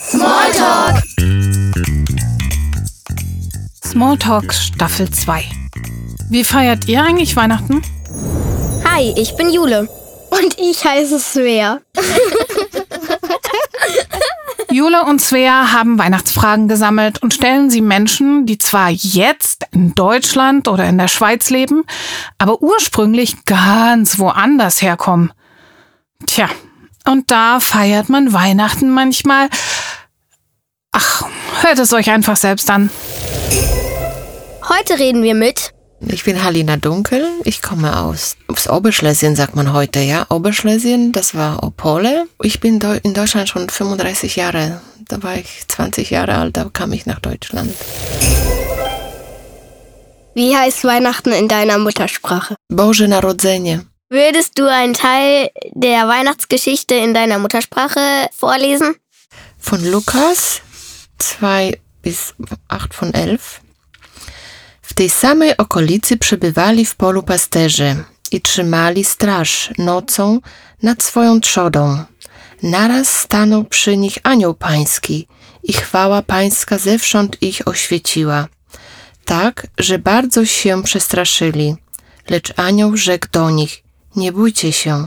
Smalltalk! Smalltalk Staffel 2. Wie feiert ihr eigentlich Weihnachten? Hi, ich bin Jule. Und ich heiße Svea. Jule und Svea haben Weihnachtsfragen gesammelt und stellen sie Menschen, die zwar jetzt in Deutschland oder in der Schweiz leben, aber ursprünglich ganz woanders herkommen. Tja, und da feiert man Weihnachten manchmal. Ach, hört es euch einfach selbst an. Heute reden wir mit Ich bin Halina Dunkel. Ich komme aus, aus Oberschlesien, sagt man heute, ja. Oberschlesien, das war Opole. Ich bin in Deutschland schon 35 Jahre. Da war ich 20 Jahre alt, da kam ich nach Deutschland. Wie heißt Weihnachten in deiner Muttersprache? Boże Narodzenie. Würdest du einen Teil der Weihnachtsgeschichte in deiner Muttersprache vorlesen? Von Lukas 2 bis 8 von 11. W tej samej okolicy przebywali w polu pasterze i trzymali straż nocą nad swoją trzodą. Naraz stanął przy nich anioł pański i chwała pańska zewsząd ich oświeciła. Tak, że bardzo się przestraszyli. Lecz anioł rzekł do nich, nie bójcie się.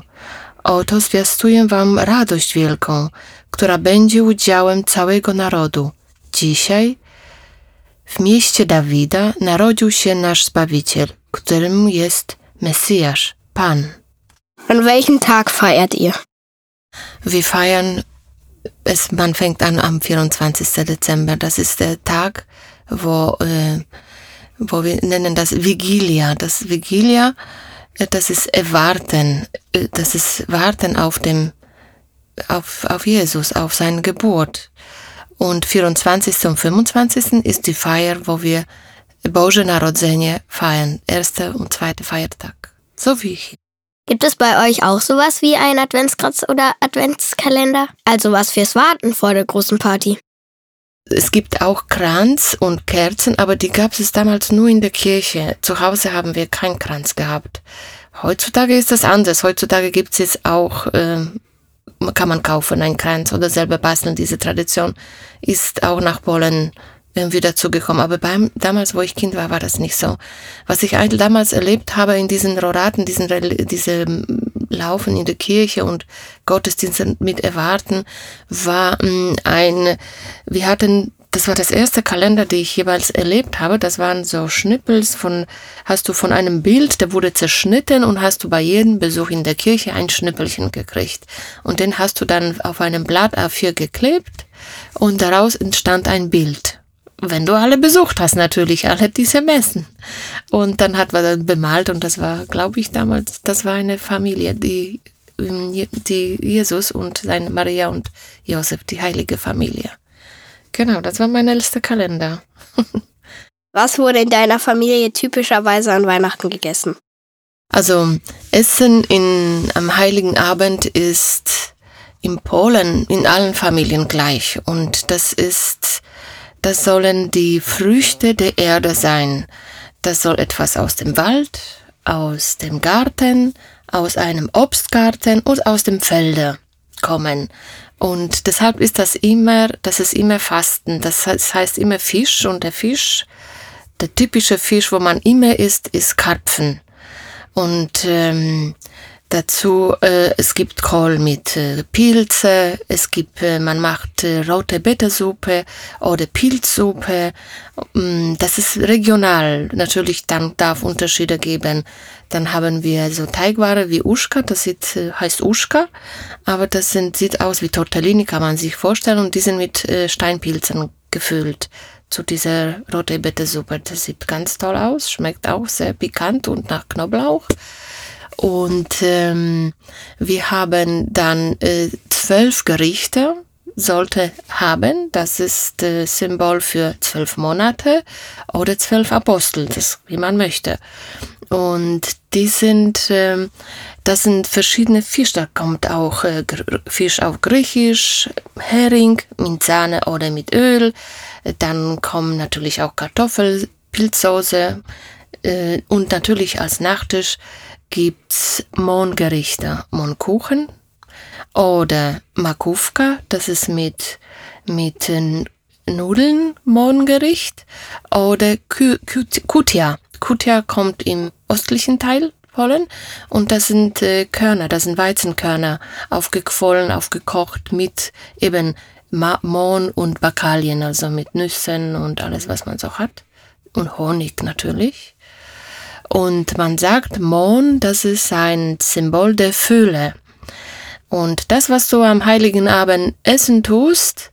Oto zwiastuję wam radość wielką, która będzie udziałem całego narodu. Dzisiaj w mieście Dawida narodził się nasz Zbawiciel, którym jest Mesjasz, Pan. An welchem Tag feiert ihr? Wir feiern, es, man fängt an am 24. Dezember. Das ist der Tag, wo, äh, wo wir nennen das Vigilia. Das Vigilia, äh, das ist Erwarten, äh, das ist Warten auf dem, auf, auf Jesus, auf seine Geburt. Und 24. und 25. ist die Feier, wo wir Boże Narodzenie feiern. Erster und zweiter Feiertag. So wie ich. Gibt es bei euch auch sowas wie ein Adventskranz oder Adventskalender? Also was fürs Warten vor der großen Party. Es gibt auch Kranz und Kerzen, aber die gab es damals nur in der Kirche. Zu Hause haben wir keinen Kranz gehabt. Heutzutage ist das anders. Heutzutage gibt es jetzt auch, äh, kann man kaufen, einen Kranz oder selber basteln. Diese Tradition ist auch nach Polen irgendwie dazugekommen. Aber beim, damals, wo ich Kind war, war das nicht so. Was ich damals erlebt habe in diesen Roraten, diesen, diese mm, Laufen in der Kirche und Gottesdienste mit Erwarten, war mm, ein, wir hatten, das war das erste Kalender, die ich jeweils erlebt habe. Das waren so Schnippels von, hast du von einem Bild, der wurde zerschnitten und hast du bei jedem Besuch in der Kirche ein Schnippelchen gekriegt. Und den hast du dann auf einem Blatt A4 geklebt und daraus entstand ein Bild wenn du alle besucht hast, natürlich, alle diese Messen. Und dann hat man dann bemalt und das war, glaube ich, damals, das war eine Familie, die, ähm, die Jesus und seine Maria und Josef, die heilige Familie. Genau, das war mein ältester Kalender. Was wurde in deiner Familie typischerweise an Weihnachten gegessen? Also Essen in, am Heiligen Abend ist in Polen in allen Familien gleich und das ist, das sollen die Früchte der Erde sein. Das soll etwas aus dem Wald, aus dem Garten, aus einem Obstgarten und aus dem Felde kommen. Und deshalb ist das immer, das ist immer Fasten. Das heißt, das heißt immer Fisch und der Fisch, der typische Fisch, wo man immer isst, ist Karpfen. Und ähm, dazu, äh, es gibt Kohl mit äh, Pilze, es gibt, äh, man macht äh, rote Betesuppe oder Pilzsuppe. Mm, Das ist regional. Natürlich, dann darf Unterschiede geben. Dann haben wir so Teigware wie Uschka, das sieht, äh, heißt Uschka, aber das sind, sieht aus wie Tortellini, kann man sich vorstellen, und die sind mit äh, Steinpilzen gefüllt zu dieser rote Betesuppe. Das sieht ganz toll aus, schmeckt auch sehr pikant und nach Knoblauch. Und ähm, wir haben dann äh, zwölf Gerichte, sollte haben. Das ist äh, Symbol für zwölf Monate oder zwölf Apostel, das wie man möchte. Und die sind, ähm, das sind verschiedene Fische. Da kommt auch äh, Fisch auf Griechisch, Hering mit Sahne oder mit Öl. Dann kommen natürlich auch Kartoffel, Pilzsoße äh, und natürlich als Nachtisch gibt's Mohngerichte, Mohnkuchen, Oder Makówka, das ist mit, mit Nudeln, Mohngericht. Oder Kutia. Kutia kommt im östlichen Teil Polen und das sind äh, Körner, das sind Weizenkörner, aufgequollen, aufgekocht mit eben Mohn und Bakalien, also mit Nüssen und alles, was man so hat. Und Honig natürlich. Und man sagt, Mohn, das ist ein Symbol der Fülle. Und das, was du am Heiligen Abend essen tust,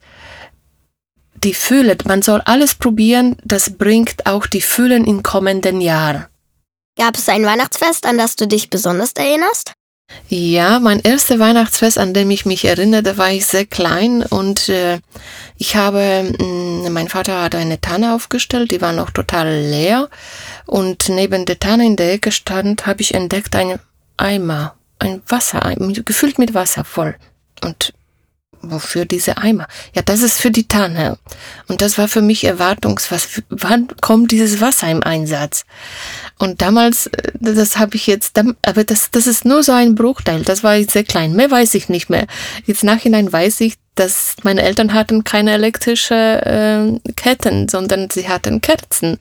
die Fülle, man soll alles probieren, das bringt auch die Füllen im kommenden Jahr. Gab es ein Weihnachtsfest, an das du dich besonders erinnerst? Ja, mein erstes Weihnachtsfest, an dem ich mich erinnere, da war ich sehr klein und äh, ich habe, mh, mm, mein Vater hat eine Tanne aufgestellt, die war noch total leer und neben der Tanne in der Ecke stand, habe ich entdeckt einen Eimer, ein Wasser, gefüllt mit Wasser voll. Und wofür diese Eimer? Ja, das ist für die Tanne. Und das war für mich Erwartungs, was, wann kommt dieses Wasser im Einsatz? Und damals, äh, das habe ich jetzt, aber das, das ist nur so ein Bruchteil. Das war sehr klein. Mehr weiß ich nicht mehr. Jetzt nachhinein weiß ich, dass meine Eltern hatten keine elektrische äh, Ketten, sondern sie hatten Kerzen.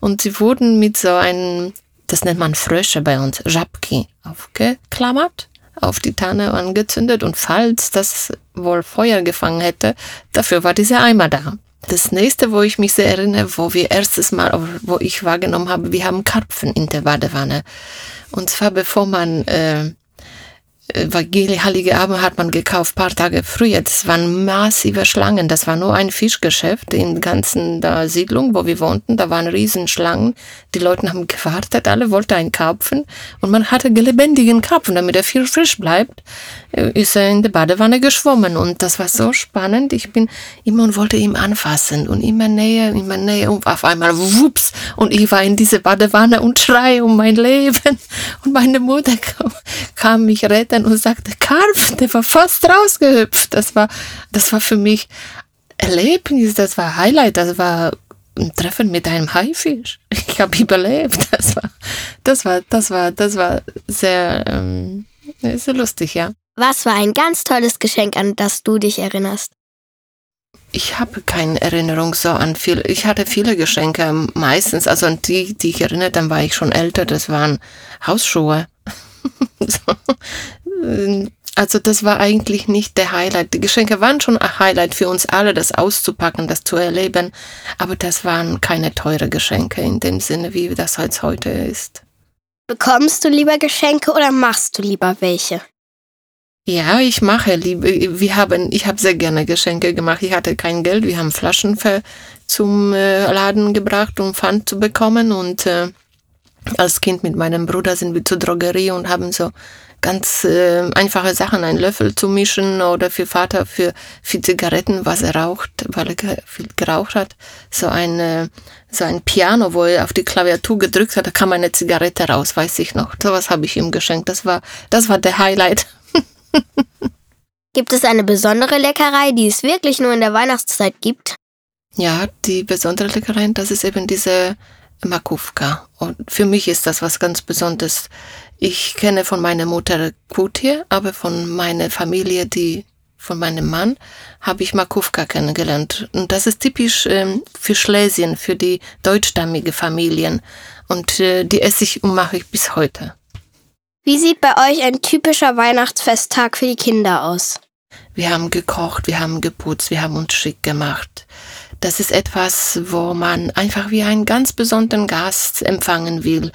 Und sie wurden mit so einem, das nennt man Frösche bei uns, Żabki, aufgeklammert auf die Tanne angezündet und falls das wohl Feuer gefangen hätte, dafür war dieser Eimer da. Das nächste, wo ich mich sehr erinnere, wo wir erstes Mal, wo ich wahrgenommen habe, wir haben Karpfen in der Badewanne. Und zwar bevor man äh, Heilige Abend hat man gekauft, paar Tage früher. Das waren massive Schlangen. Das war nur ein Fischgeschäft in der ganzen da Siedlung, wo wir wohnten. Da waren Riesenschlangen. Die Leute haben gewartet, alle wollten einen kaufen. Und man hatte lebendigen Karpfen, damit er viel frisch bleibt, äh, ist er in der Badewanne geschwommen. Und das war so spannend. Ich bin immer und wollte ihn anfassen und immer näher, immer näher. Und auf einmal, wups, und ich war in diese Badewanne und schrei um mein Leben. Und meine Mutter kam, kam mich retten und sagte, Karpf, der war fast rausgehüpft. Das war, das war für mich Erlebnis, das war Highlight, das war ein Treffen mit einem Haifisch. Ich habe überlebt. Das war, das war, das war, das war sehr, ähm, sehr lustig, ja. Was war ein ganz tolles Geschenk, an das du dich erinnerst? Ich habe keine Erinnerung so an viel. Ich hatte viele Geschenke, meistens, also an die, die ich erinnere, dann war ich schon älter, das waren Hausschuhe. So. Also das war eigentlich nicht der Highlight. Die Geschenke waren schon ein Highlight für uns alle, das auszupacken, das zu erleben. Aber das waren keine teure Geschenke in dem Sinne, wie das jetzt heute ist. Bekommst du lieber Geschenke oder machst du lieber welche? Ja, ich mache liebe. Wir haben, ich habe sehr gerne Geschenke gemacht. Ich hatte kein Geld. Wir haben Flaschen für, zum äh, Laden gebracht, um Pfand zu bekommen. Und äh, als Kind mit meinem Bruder sind wir zur Drogerie und haben so ganz äh, einfache Sachen, einen Löffel zu mischen oder für Vater für, für Zigaretten, was er raucht, weil er viel geraucht hat, so ein, äh, so ein Piano, wo er auf die Klaviatur gedrückt hat, da kam eine Zigarette raus, weiß ich noch. Sowas habe ich ihm geschenkt. Das war, das war der Highlight. gibt es eine besondere Leckerei, die es wirklich nur in der Weihnachtszeit gibt? Ja, die besondere Leckerei, das ist eben diese Makówka. Und für mich ist das was ganz Besonderes. Ich kenne von meiner Mutter Kutie, aber von meiner Familie, die von meinem Mann, habe ich Makówka kennengelernt. Und das ist typisch ähm, für Schlesien, für die deutschstammige Familien. Und äh, die esse ich und mache ich bis heute. Wie sieht bei euch ein typischer Weihnachtsfesttag für die Kinder aus? Wir haben gekocht, wir haben geputzt, wir haben uns schick gemacht. Das ist etwas, wo man einfach wie einen ganz besonderen Gast empfangen will.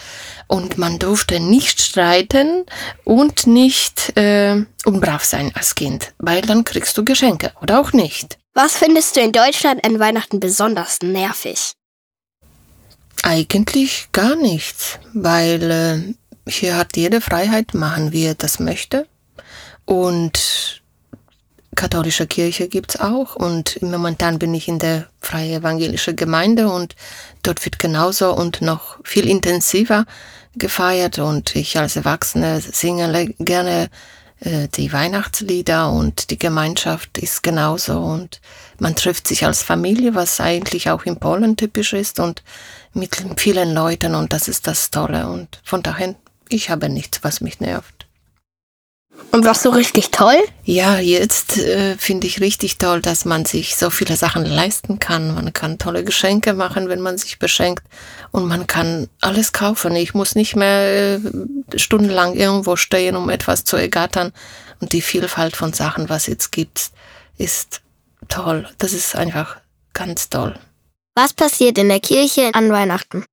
Und man durfte nicht streiten und nicht äh, unbrav sein als Kind, weil dann kriegst du Geschenke oder auch nicht. Was findest du in Deutschland an Weihnachten besonders nervig? Eigentlich gar nichts, weil äh, hier hat jede Freiheit machen, wie er das möchte. Und katholische Kirche gibt's auch und momentan bin ich in der Freie Evangelische Gemeinde und dort wird genauso und noch viel intensiver gefeiert und ich als Erwachsene singe gerne äh, die Weihnachtslieder und die Gemeinschaft ist genauso und man trifft sich als Familie, was eigentlich auch in Polen typisch ist und mit vielen Leuten und das ist das Tolle und von daher, ich habe nichts, was mich nervt. Und was so richtig toll? Ja, jetzt äh, finde ich richtig toll, dass man sich so viele Sachen leisten kann. Man kann tolle Geschenke machen, wenn man sich beschenkt. Und man kann alles kaufen. Ich muss nicht mehr äh, stundenlang irgendwo stehen, um etwas zu ergattern. Und die Vielfalt von Sachen, was jetzt gibt, ist toll. Das ist einfach ganz toll. Was passiert in der Kirche an Weihnachten?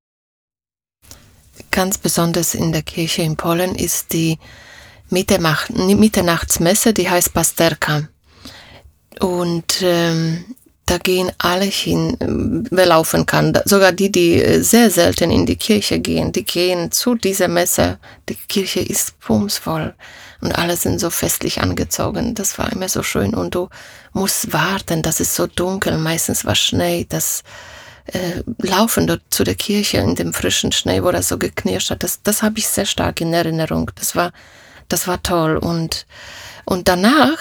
Ganz besonders in der Kirche in Polen ist die Mitternachtsmesse, die heißt Pasterka. Und ähm, da gehen alle hin, wer laufen kann. Sogar die, die äh, sehr selten in die Kirche gehen, die gehen zu dieser Messe. Die Kirche ist bumsvoll und alle sind so festlich angezogen. Das war immer so schön und du musst warten, das ist so dunkel, meistens war Schnee, das äh, Laufen dort zu der Kirche in dem frischen Schnee, wo das so geknirscht hat, das, das habe ich sehr stark in Erinnerung. Das war, das war toll und, und danach,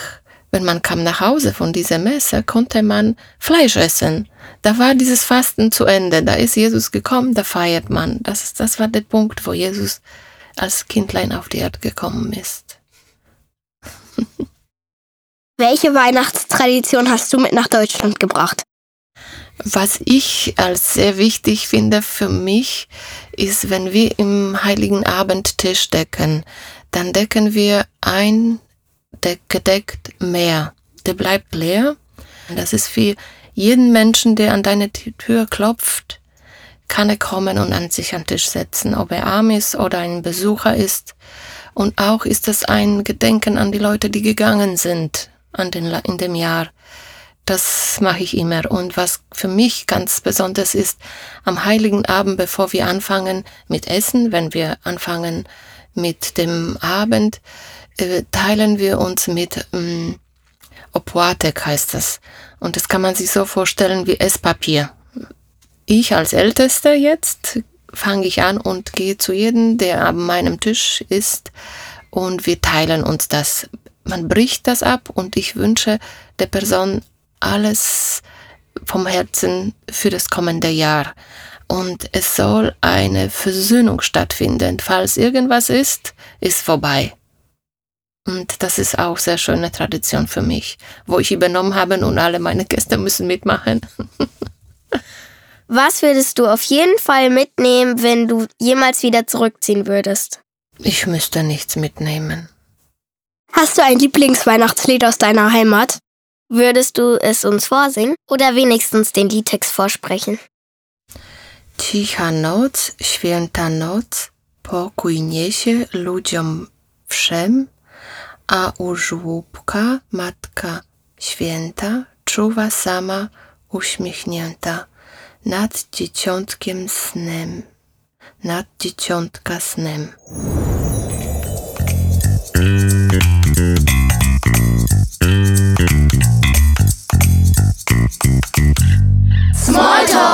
wenn man kam nach Hause von dieser Messe, konnte man Fleisch essen. Da war dieses Fasten zu Ende. Da ist Jesus gekommen, da feiert man. Das, ist, das war der Punkt, wo Jesus als Kindlein auf die Erde gekommen ist. Welche Weihnachtstradition hast du mit nach Deutschland gebracht? Was ich als sehr wichtig finde für mich, ist, wenn wir im Heiligen Abend Tisch decken, dann decken wir ein gedeckt mehr. Der bleibt leer. Das ist für jeden Menschen, der an deine Tür klopft, kann er kommen und an sich an den Tisch setzen, ob er arm ist oder ein Besucher ist. Und auch ist es ein Gedenken an die Leute, die gegangen sind an den, in dem Jahr. Das mache ich immer. Und was für mich ganz besonders ist, am heiligen Abend, bevor wir anfangen mit Essen, wenn wir anfangen mit dem Abend, äh, teilen wir uns mit ähm, Opłatek heißt das. Und das kann man sich so vorstellen wie Esspapier. Ich als Ältester jetzt fange ich an und gehe zu jedem, der an meinem Tisch ist und wir teilen uns das. Man bricht das ab und ich wünsche der Person alles vom Herzen für das kommende Jahr. Und es soll eine Versöhnung stattfinden. Falls irgendwas ist, ist vorbei. Und das ist auch sehr schöne Tradition für mich, wo ich übernommen habe und alle meine Gäste müssen mitmachen. Was würdest du auf jeden Fall mitnehmen, wenn du jemals wieder zurückziehen würdest? Ich müsste nichts mitnehmen. Hast du ein Lieblingsweihnachtslied aus deiner Heimat? Würdest du es uns vorsingen oder wenigstens den Liedtext vorsprechen? Cicha noc, święta noc, pokój niesie ludziom wszem, a u żłóbka Matka Święta czuwa sama uśmiechnięta nad dzieciątkiem snem, nad dzieciątka snem. Small talk.